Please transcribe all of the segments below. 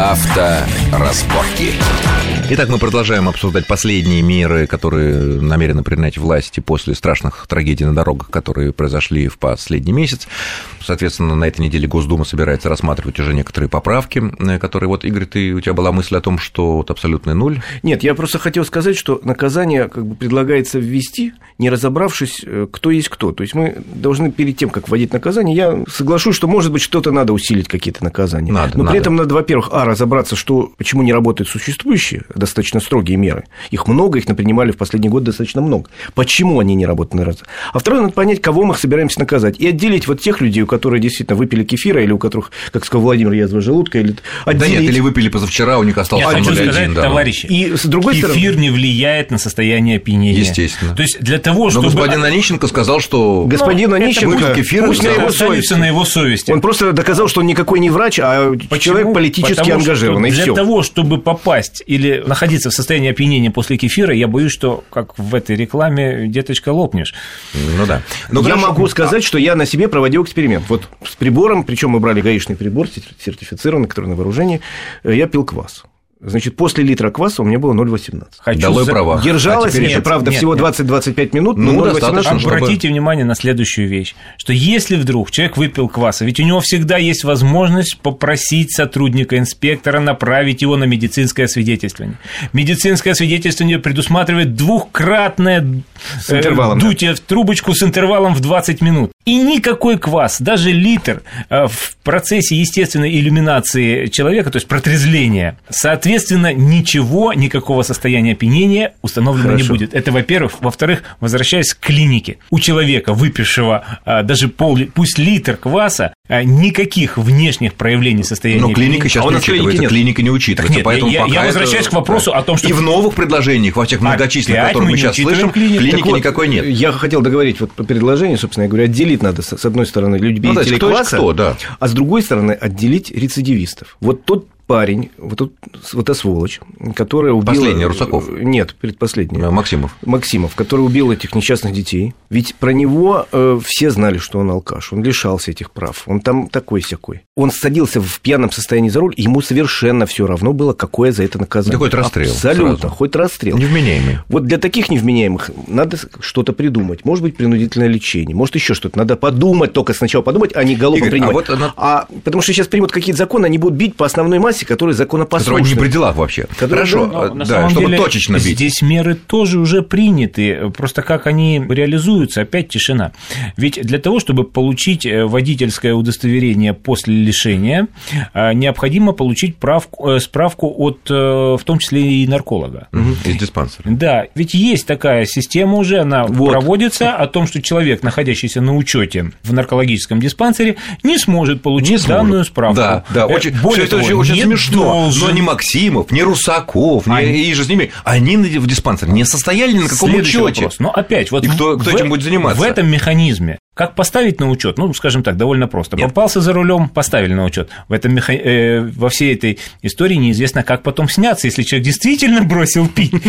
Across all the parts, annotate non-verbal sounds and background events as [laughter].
Авторазборки. Итак, мы продолжаем обсуждать последние меры, которые намерены принять власти после страшных трагедий на дорогах, которые произошли в последний месяц. Соответственно, на этой неделе Госдума собирается рассматривать уже некоторые поправки, э, которые... Вот, Игорь, ты, у тебя была мысль о том, что вот абсолютный нуль? Нет, я просто хотел сказать, что наказание как бы предлагается ввести, не разобравшись, э, кто есть кто. То есть мы должны перед тем, как вводить наказание, я соглашусь, что, может быть, что-то надо усилить, какие-то наказания. Надо, Но надо. при этом надо, во-первых, а, разобраться, что, почему не работают существующие достаточно строгие меры. Их много, их напринимали в последний год достаточно много. Почему они не работают на раз? А второе, надо понять, кого мы собираемся наказать. И отделить вот тех людей, у которых действительно выпили кефира, или у которых, как сказал Владимир, язва желудка, или Да нет, отделить. или выпили позавчера, у них остался Я хочу 0,1, сказать, да. товарищи, И с другой эфир стороны- не влияет на состояние опьянения. Естественно. То есть для того, Но чтобы... господин Онищенко сказал, что... Господин Ну, Онищенко, кефир, пусть на да, его останется совести. на его совести. Он просто доказал, что он никакой не врач, а Почему? человек политически Потому и Для всё. того, чтобы попасть или находиться в состоянии опьянения после кефира, я боюсь, что, как в этой рекламе, деточка лопнешь. Ну да. Ну, я хорошо. могу сказать, что я на себе проводил эксперимент. Вот с прибором, причем мы брали гаишный прибор, сертифицированный, который на вооружении, э, я пил квас. Значит, после литра кваса у меня было 0,18. Хочу Долой за- права. Держалось А нет, правда, нет, всего нет. 20-25 минут, но Ну, 0,18 достаточно, чтобы- Обратите внимание на следующую вещь, что если вдруг человек выпил кваса, ведь у него всегда есть возможность попросить сотрудника инспектора направить его на медицинское освидетельствование. Медицинское освидетельствование предусматривает двухкратное С интервалом, э, да. дутие в трубочку с интервалом в 20 минут. И никакой квас, даже литр э, в процессе естественной иллюминации человека, то есть протрезвления, соответственно, ничего, никакого состояния опьянения установлено не Хорошо. будет. Это, во-первых. Во-вторых, возвращаясь к клинике. У человека, выпившего а, даже пол, пусть литр кваса, а, никаких внешних проявлений состояния Но клиника опьянения- сейчас А не клиники учитывается, нет. клиника не учитывается, нет, поэтому я- пока я это- возвращаюсь к вопросу о том, что- И в новых предложениях, во всех многочисленных, которые мы мы не сейчас слышим, клиники Так вот, никакой нет. Я хотел договорить вот по предложению, собственно, я говорю, отделить надо, с одной стороны, Ну, то любителей есть кто кто, да. а с другой стороны, отделить рецидивистов. Вот тот парень, вот, тот, вот эта сволочь, которая убила... Последний, Русаков? Нет, предпоследний. Максимов. Максимов, который убил этих несчастных детей. Ведь про него э, все знали, что он алкаш, он лишался этих прав, он там такой-сякой. Он садился в пьяном состоянии за руль, и ему совершенно все равно было, какое за это наказание. Да хоть расстрел Абсолютно, сразу. хоть расстрел. Невменяемый. Вот для таких невменяемых надо что-то придумать. Может быть, принудительное лечение, может, еще что-то. Надо подумать, только сначала подумать, а не голову Игорь, а принимать. вот она- А потому что сейчас примут какие-то законы, они будут бить по основной массе, которая законопослушна. Которого не при делах вообще. Который- Хорошо, Но на да, самом чтобы деле точечно бить. Здесь меры тоже уже приняты, просто как они реализуются, опять тишина. Ведь для того, чтобы получить э, водительское удостоверение после лишения, э, необходимо получить правку- э, справку от, в том числе и нарколога. Из диспансера. Да, ведь есть такая система уже, она Вот. проводится о том, что человек, находящийся на учете в наркологическом диспансере, не сможет получить Не сможет. данную справку. Да, да, очень, более всё это того, очень, очень не смешно. должен. Но ни Максимов, ни Русаков, ни Они- и же с ними, они в диспансере не состояли ни на каком учете. Но опять, вот И кто- кто в- этим будет заниматься? В этом механизме. Как поставить на учет? Ну, скажем так, довольно просто. Нет. Попался за рулем, поставили на учет. В этом меха- э, во всей этой истории неизвестно, как потом сняться, если человек действительно бросил пить. [laughs]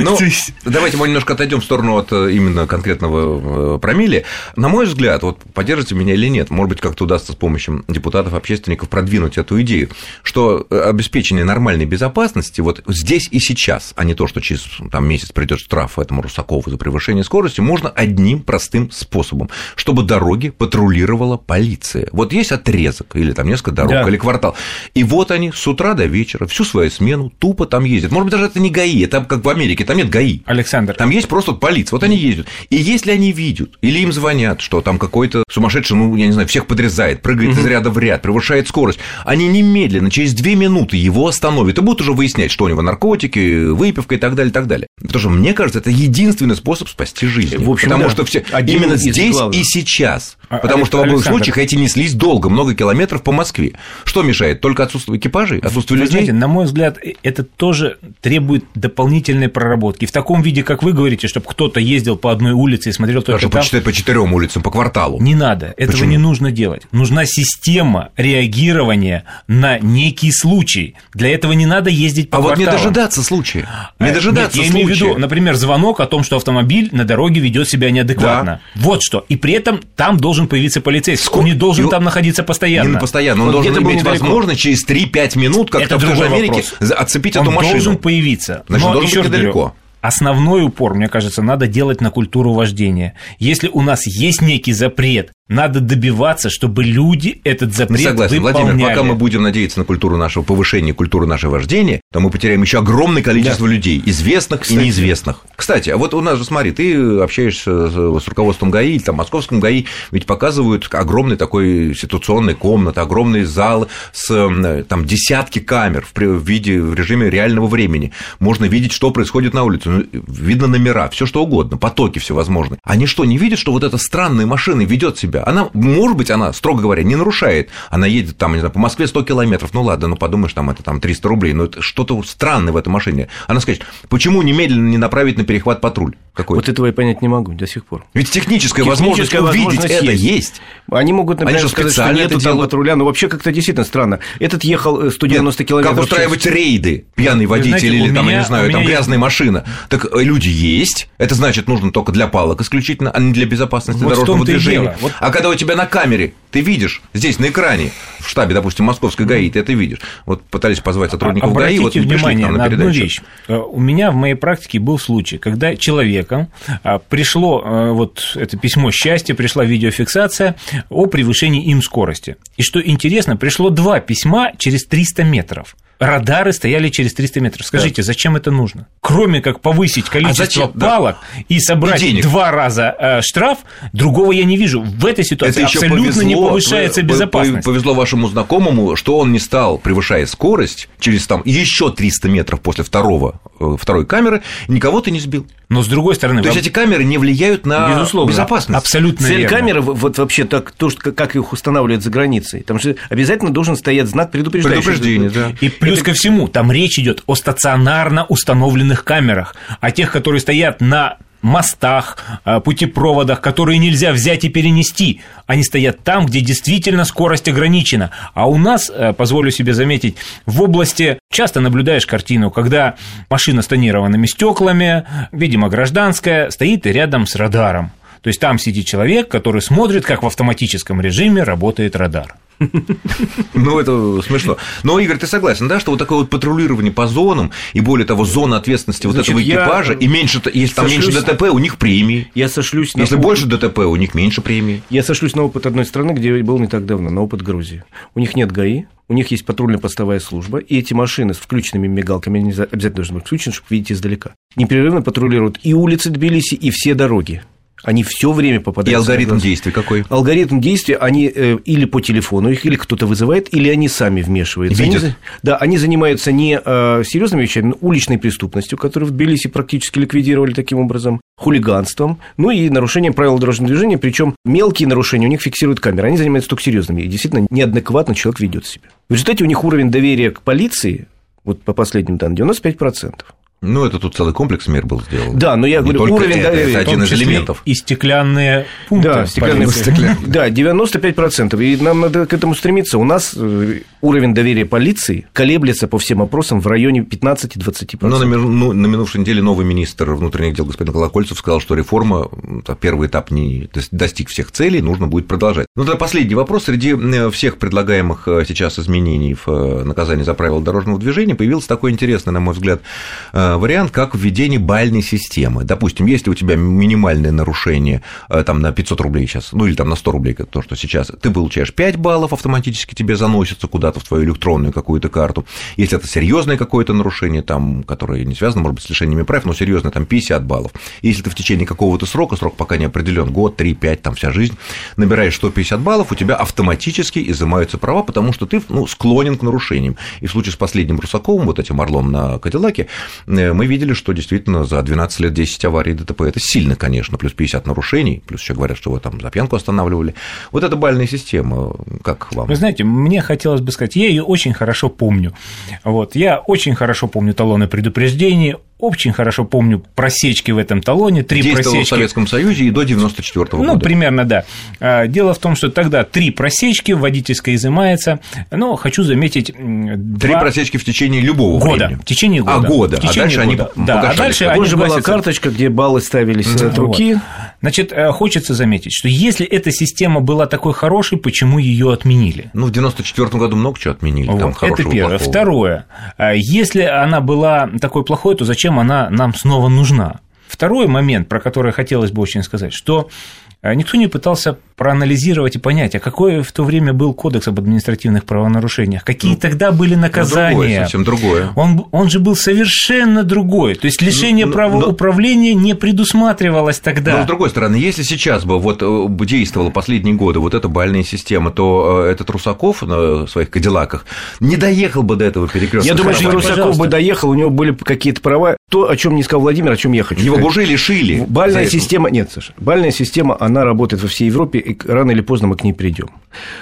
Ну, [laughs] давайте мы немножко отойдем в сторону от э, именно конкретного э, промилле. На мой взгляд, вот поддержите меня или нет, может быть, как-то удастся с помощью депутатов, общественников продвинуть эту идею, что э, обеспечение нормальной безопасности вот здесь и сейчас, а не то, что через там, месяц придет штраф этому Русакову за превышение скорости, можно одним простым способом, чтобы дороги патрулировала полиция. Вот есть отрезок или там несколько дорог, Да. или квартал, и вот они с утра до вечера всю свою смену тупо там ездят. Может быть, даже это не ГАИ, это как в Америке, там нет ГАИ. Александр, Там есть просто полиция, вот они ездят. И если они видят, или им звонят, что там какой-то сумасшедший, ну, я не знаю, всех подрезает, прыгает из ряда в ряд, превышает скорость, они немедленно, через две минуты его остановят и будут уже выяснять, что у него наркотики, выпивка и так далее, и так далее. Потому что, мне кажется, это единственный способ спасти жизнь. В общем, Потому да. что все, Один именно здесь главных. и сейчас. А, Потому что в обоих Александр. случаях эти неслись долго, много километров по Москве. Что мешает? Только отсутствие экипажей, отсутствие Вы людей? знаете, на мой взгляд, э, это тоже требует дополнительной проработки. В таком виде, как вы говорите, чтобы кто-то ездил по одной улице и смотрел только по, там, четы- по четырем улицам, по кварталу. Не надо, этого Почему? не нужно делать. Нужна система реагирования на некий случай. Для этого не надо ездить по А вот не дожидаться случая. Не Э, дожидаться нет, я имею в виду, например, звонок о том, что автомобиль на дороге ведет себя неадекватно. Вот что. И при этом там должен должен появиться полицейский, Сколько? он не должен Его... там находиться постоянно. Не постоянно, он вот должен иметь возможность через 3-5 минут, как это в той же Америке, вопрос. отцепить он эту машину. Он должен появиться. Значит, Но должен быть недалеко. Говорю, основной упор, мне кажется, надо делать на культуру вождения. Если у нас есть некий запрет, надо добиваться, чтобы люди этот запрет мы согласен, выполняли. Владимир, пока мы будем надеяться на культуру нашего повышения, культуру нашего вождения, то мы потеряем еще огромное количество да. людей, известных Кстати. и неизвестных. Кстати, а вот у нас же, смотри, ты общаешься с руководством ГАИ, или там московском ГАИ, ведь показывают огромный такой ситуационный комнат, огромный зал с там десятки камер в виде в режиме реального времени. Можно видеть, что происходит на улице, ну, видно номера, все что угодно, потоки всевозможные. Они что, не видят, что вот эта странная машина ведет себя себя. Она, может быть, она, строго говоря, не нарушает. Она едет там, не знаю, по Москве 100 километров. Ну ладно, ну подумаешь, там это там 300 рублей. Но это что-то странное в этой машине. Она скажет, почему немедленно не направить на перехват патруль? Какой? Вот этого я понять не могу до сих пор. Ведь техническая, техническая возможность, увидеть возможность это есть. Они могут, например, Они сказать, что нет этого патруля, но вообще как-то действительно странно. Этот ехал 190 нет, километров Как устраивать рейды? Пьяный водитель знаете, или там, меня, я не знаю, там грязная есть... машина. Так э, люди есть. Это значит, нужно только для палок исключительно, а не для безопасности вот дорожного движения. Вот... А когда у тебя на камере ты видишь здесь на экране в штабе, допустим, Московской ГАИ, ты это видишь. Вот пытались позвать сотрудников Обратите ГАИ, вот внимание на, на одну вещь. Э, у меня в моей практике был случай, когда человеком а, пришло э, вот это письмо счастья, пришла видеофиксация о превышении им скорости. И что интересно, пришло два письма через 300 метров радары стояли через 300 метров. Скажите, да. зачем это нужно? Кроме как повысить а количество а палок да. и собрать и два раза э, штраф, другого я не вижу. В этой ситуации это абсолютно повезло, не повышается безопасность. Повезло вашему знакомому, что он не стал, превышая скорость, через там еще 300 метров после второго, э, второй камеры, никого ты не сбил. Но с другой стороны... То есть эти камеры не влияют на Безусловно, безопасность? Абсолютно Цель верно. камеры, вот вообще так, то, что, как их устанавливают за границей, там же обязательно должен стоять знак предупреждающий. Предупреждение, да. И плюс Это... ко всему, там речь идет о стационарно установленных камерах, о тех, которые стоят на мостах, путепроводах, которые нельзя взять и перенести. Они стоят там, где действительно скорость ограничена. А у нас, э, позволю себе заметить, в области часто наблюдаешь картину, когда машина с тонированными стеклами, видимо, гражданская, стоит рядом с радаром. То есть там сидит человек, который смотрит, как в автоматическом режиме работает радар. Ну, это смешно. Но, Игорь, ты согласен, да, что вот такое вот патрулирование по зонам, и более того, зона ответственности вот этого экипажа, и меньше, если там меньше ДТП, у них премии. Я сошлюсь на Если больше ДТП, у них меньше премии. Я сошлюсь на опыт одной страны, где был не так давно, на опыт Грузии. У них нет ГАИ, у них есть патрульно-постовая служба, и эти машины с включенными мигалками, они обязательно должны быть включены, чтобы видеть издалека, непрерывно патрулируют и улицы Тбилиси, и все дороги. Они все время попадают. И алгоритм действий какой? Алгоритм действий, они э, или по телефону их, или кто-то вызывает, или они сами вмешиваются. Видят. Они, да, они занимаются не э, серьезными вещами, но уличной преступностью, которую в Тбилиси практически ликвидировали таким образом, хулиганством, ну и нарушением правил дорожного движения, причем мелкие нарушения у них фиксируют камеры, они занимаются только серьезными, и действительно неадекватно человек ведет себя. В результате у них уровень доверия к полиции, вот по последним данным, 95%. Ну, это тут целый комплекс мер был сделан. Да, но я Не говорю, уровень это, доверия. Это один из элементов. И стеклянные пункты. Да, стеклянные, стеклянные. Да, 95%. И нам надо к этому стремиться. У нас э, уровень доверия полиции колеблется по всем опросам в районе 15-20%. Но на, ну, на минувшей неделе новый министр внутренних дел господин Колокольцев сказал, что реформа, первый этап не достиг всех целей, нужно будет продолжать. Ну, тогда последний вопрос. Среди э, всех предлагаемых э, сейчас изменений в наказании за правила дорожного движения появился такой интересный, на мой взгляд, Э, вариант, как введение бальной системы. Допустим, если у тебя минимальное нарушение э, там, на 500 рублей сейчас, ну или там на 100 рублей, то, что сейчас, ты получаешь 5 баллов, автоматически тебе заносится куда-то в твою электронную какую-то карту. Если это серьезное какое-то нарушение, там, которое не связано, может быть, с лишениями прав, но серьезное, там 50 баллов. Если ты в течение какого-то срока, срок пока не определен, год, 3, 5, там вся жизнь, набираешь 150 баллов, у тебя автоматически изымаются права, потому что ты ну, склонен к нарушениям. И в случае с последним Русаковым, вот этим орлом на Кадиллаке, Э, мы видели, что действительно за 12 лет 10 аварий ДТП это сильно, конечно, плюс 50 нарушений, плюс еще говорят, что его там за пьянку останавливали. Вот эта бальная система, как вам? Вы знаете, мне хотелось бы сказать, я ее очень хорошо помню. Вот, я очень хорошо помню талоны предупреждений, очень хорошо помню просечки в этом талоне, три Действовал просечки. в Советском Союзе и до 94 -го года. Ну, примерно, да. А, дело в том, что тогда три просечки, водительская изымается, но хочу заметить... Три два... просечки в течение любого года. времени. В течение года. А, года. В течение а дальше года. они да, а дальше они была карточка, где баллы ставились от руки. Значит, э, хочется заметить, что если эта система была такой хорошей, почему ее отменили? Ну, в 94 году много чего отменили. Вот, там это первое. плохого. Второе. А если она была такой плохой, то зачем она нам снова нужна? Второй момент, про который хотелось бы очень сказать, что а никто не пытался проанализировать и понять, а какой в то время был кодекс об административных правонарушениях, какие ну, тогда были наказания. Ну, другое, совсем другое. Он, он же был совершенно другой. То есть лишение ну, права но, управления не предусматривалось тогда. Но с другой стороны, если сейчас бы вот э, действовала последние годы вот эта бальная система, то э, этот Русаков на своих кадиллаках не доехал бы до этого перекрестка. Я думаю, что Русаков Пожалуйста. бы доехал, у него были какие-то права. То, о чем не сказал Владимир, о чем я хочу. Его сказать. уже лишили. Бальная система, нет, Саша, бальная система, она работает во всей Европе, и рано или поздно мы к ней придем.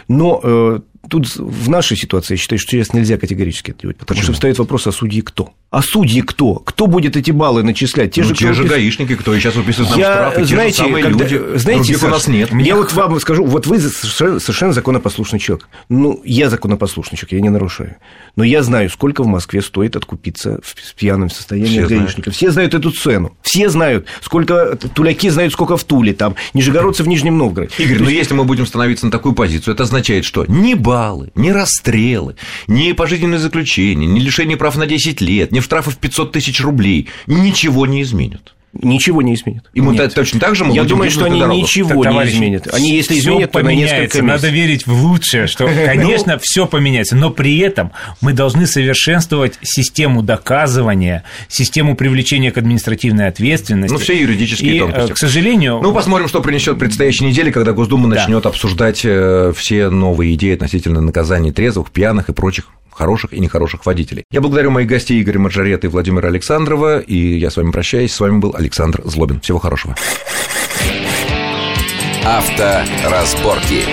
Но э, тут в нашей ситуации, я считаю, что сейчас нельзя категорически это делать, потому Почему? что встает вопрос, а судьи кто? А судьи кто? Кто будет эти баллы начислять? Те ну, же, те же гаишники, кто сейчас выписывает нам я, штрафы, знаете, те же самые когда, люди. Знаете, Саш, у нас нет. Я вот вам скажу, вот вы совершенно, законопослушный человек. Ну, я законопослушный человек, я не нарушаю. Но я знаю, сколько в Москве стоит откупиться в пьяном состоянии Все гаишников. Все знают эту цену. Все знают, сколько туляки знают, сколько в Туле, там, нижегородцы в Нижнем Новгороде. Игорь, но если мы будем становиться на такую позицию, это означает, что ни баллы, ни расстрелы, ни пожизненное заключение, ни лишение прав на 10 лет, ни штрафы в 500 тысяч рублей ничего не изменят ничего не изменит. И мы Нет. точно так же мы Я думаю, что они дорогу. ничего так, не изменят. Они, если изменят, то на несколько месяцев. Надо верить в лучшее, что, [laughs] конечно, все поменяется, но при этом мы должны совершенствовать систему доказывания, систему привлечения к административной ответственности. Ну, все юридические и, тонкости. к сожалению... Ну, посмотрим, что принесет предстоящей неделе, когда Госдума да. начнет обсуждать э, все новые идеи относительно наказаний трезвых, пьяных и прочих хороших и нехороших водителей. Я благодарю моих гостей Игоря Маржарета и Владимира Александрова, и я с вами прощаюсь. С вами был Александр Злобин. Всего хорошего. Авторазборки.